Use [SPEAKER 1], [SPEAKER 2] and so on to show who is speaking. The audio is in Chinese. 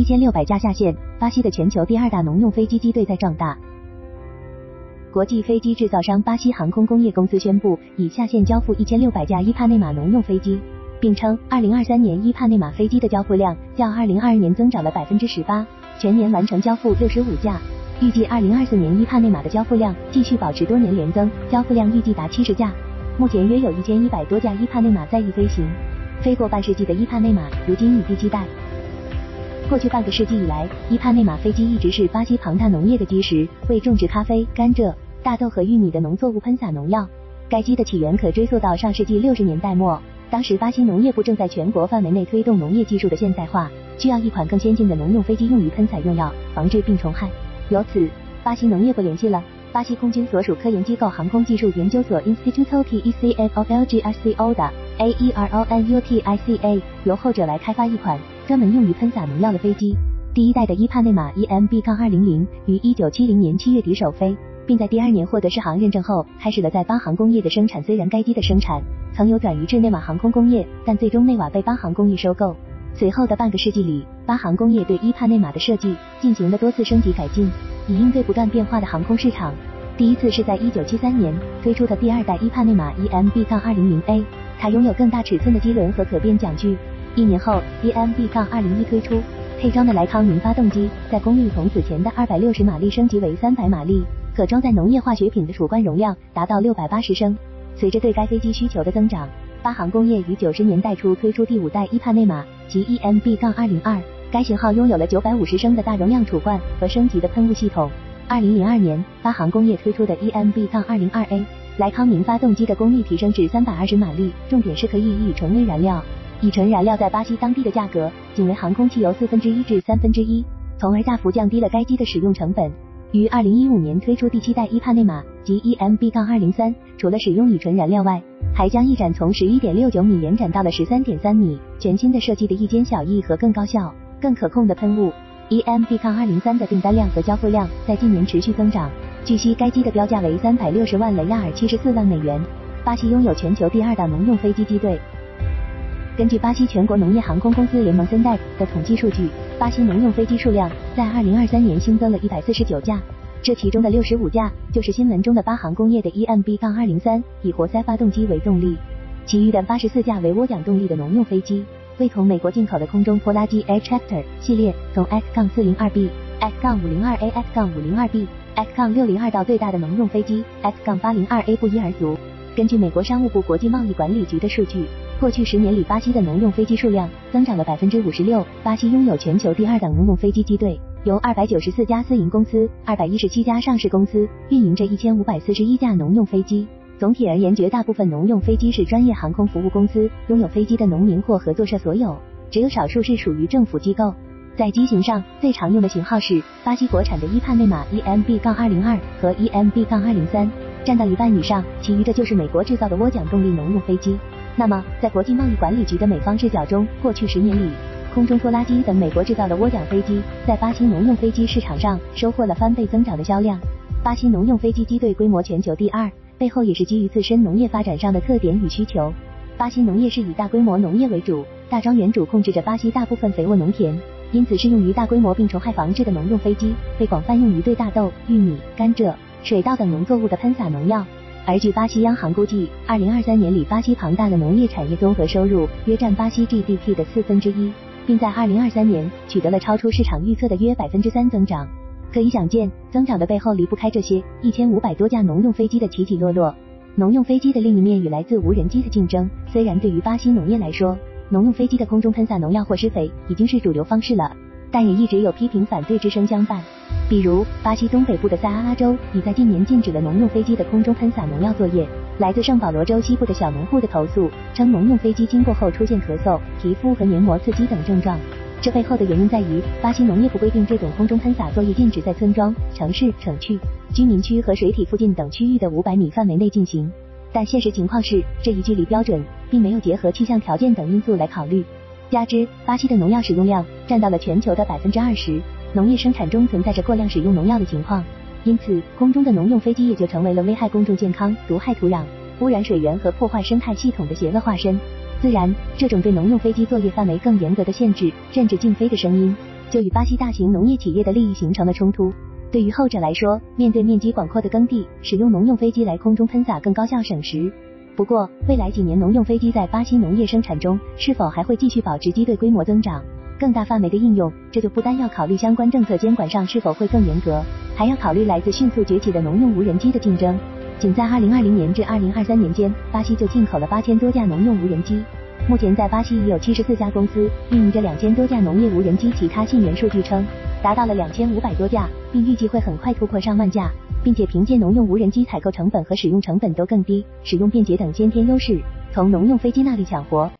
[SPEAKER 1] 一千六百架下线，巴西的全球第二大农用飞机机队在壮大。国际飞机制造商巴西航空工业公司宣布，已下线交付一千六百架伊帕内马农用飞机，并称，二零二三年伊帕内马飞机的交付量较二零二二年增长了百分之十八，全年完成交付六十五架。预计二零二四年伊帕内马的交付量继续保持多年连增，交付量预计达七十架。目前约有一千一百多架伊帕内马在役飞行，飞过半世纪的伊帕内马如今已被期待。过去半个世纪以来，伊帕内马飞机一直是巴西庞大农业的基石，为种植咖啡、甘蔗、大豆和玉米的农作物喷洒农药。该机的起源可追溯到上世纪六十年代末，当时巴西农业部正在全国范围内推动农业技术的现代化，需要一款更先进的农用飞机用于喷洒用药，防治病虫害。由此，巴西农业部联系了巴西空军所属科研机构航空技术研究所 Instituto Tecnologico 的 Aeronutica，由后者来开发一款。专门用于喷洒农药的飞机，第一代的伊帕内马 EMB-200 于一九七零年七月底首飞，并在第二年获得适航认证后，开始了在巴航工业的生产。虽然该机的生产曾有转移至内瓦航空工业，但最终内瓦被巴航工业收购。随后的半个世纪里，巴航工业对伊帕内马的设计进行了多次升级改进，以应对不断变化的航空市场。第一次是在一九七三年推出的第二代伊帕内马 EMB-200A，它拥有更大尺寸的机轮和可变桨距。一年后，EMB 杠201推出，配装的莱康明发动机在功率从此前的二百六十马力升级为三百马力，可装载农业化学品的储罐容量达到六百八十升。随着对该飞机需求的增长，巴航工业于九十年代初推出第五代伊帕内马及 EMB-202，该型号拥有了九百五十升的大容量储罐和升级的喷雾系统。二零零二年，巴航工业推出的 EMB 杠 202A，莱康明发动机的功率提升至三百二十马力，重点是可以以纯微燃料。乙醇燃料在巴西当地的价格仅为航空汽油四分之一至三分之一，从而大幅降低了该机的使用成本。于二零一五年推出第七代伊帕内马及 EMB-203，除了使用乙醇燃料外，还将翼展从十一点六九米延展到了十三点三米。全新的设计的一间小翼和更高效、更可控的喷雾。EMB-203 的订单量和交付量在近年持续增长。据悉，该机的标价为三百六十万雷亚尔，七十四万美元。巴西拥有全球第二大农用飞机机队。根据巴西全国农业航空公司联盟 s e n d e 的统计数据，巴西农用飞机数量在2023年新增了一百四十九架，这其中的六十五架就是新闻中的巴航工业的 EMB-203 以活塞发动机为动力，其余的八十四架为涡桨动力的农用飞机，为从美国进口的空中拖拉机 Air Tractor 系列从 X-402B、X-502A、X-502B、X-602 到最大的农用飞机 X-802A 不一而足。根据美国商务部国际贸易管理局的数据。过去十年里，巴西的农用飞机数量增长了百分之五十六。巴西拥有全球第二等农用飞机机队，由二百九十四家私营公司、二百一十七家上市公司运营着一千五百四十一架农用飞机。总体而言，绝大部分农用飞机是专业航空服务公司拥有飞机的农民或合作社所有，只有少数是属于政府机构。在机型上，最常用的型号是巴西国产的伊帕内马 EMB-202 和 EMB-203，占到一半以上，其余的就是美国制造的涡桨动力农用飞机。那么，在国际贸易管理局的美方视角中，过去十年里，空中拖拉机等美国制造的涡桨飞机在巴西农用飞机市场上收获了翻倍增长的销量。巴西农用飞机机队规模全球第二，背后也是基于自身农业发展上的特点与需求。巴西农业是以大规模农业为主，大庄园主控制着巴西大部分肥沃农田，因此适用于大规模病虫害防治的农用飞机被广泛用于对大豆、玉米、甘蔗、水稻等农作物的喷洒农药。而据巴西央行估计，二零二三年里巴西庞大的农业产业综合收入约占巴西 GDP 的四分之一，并在二零二三年取得了超出市场预测的约百分之三增长。可以想见，增长的背后离不开这些一千五百多架农用飞机的起起落落。农用飞机的另一面与来自无人机的竞争。虽然对于巴西农业来说，农用飞机的空中喷洒农药或施肥已经是主流方式了。但也一直有批评反对之声相伴，比如巴西东北部的塞阿拉州已在近年禁止了农用飞机的空中喷洒农药作业。来自圣保罗州西部的小农户的投诉称，农用飞机经过后出现咳嗽、皮肤和黏膜刺激等症状。这背后的原因在于，巴西农业部规定这种空中喷洒作业禁止在村庄、城市、城区、居民区和水体附近等区域的五百米范围内进行。但现实情况是，这一距离标准并没有结合气象条件等因素来考虑。加之巴西的农药使用量占到了全球的百分之二十，农业生产中存在着过量使用农药的情况，因此空中的农用飞机也就成为了危害公众健康、毒害土壤、污染水源和破坏生态系统的邪恶化身。自然，这种对农用飞机作业范围更严格的限制，甚至禁飞的声音，就与巴西大型农业企业的利益形成了冲突。对于后者来说，面对面积广阔的耕地，使用农用飞机来空中喷洒更高效省时。不过，未来几年农用飞机在巴西农业生产中是否还会继续保持机队规模增长？更大范围的应用，这就不单要考虑相关政策监管上是否会更严格，还要考虑来自迅速崛起的农用无人机的竞争。仅在二零二零年至二零二三年间，巴西就进口了八千多架农用无人机。目前在巴西已有七十四家公司运营着两千多架农业无人机，其他信源数据称达到了两千五百多架，并预计会很快突破上万架，并且凭借农用无人机采购成本和使用成本都更低、使用便捷等先天优势，从农用飞机那里抢活。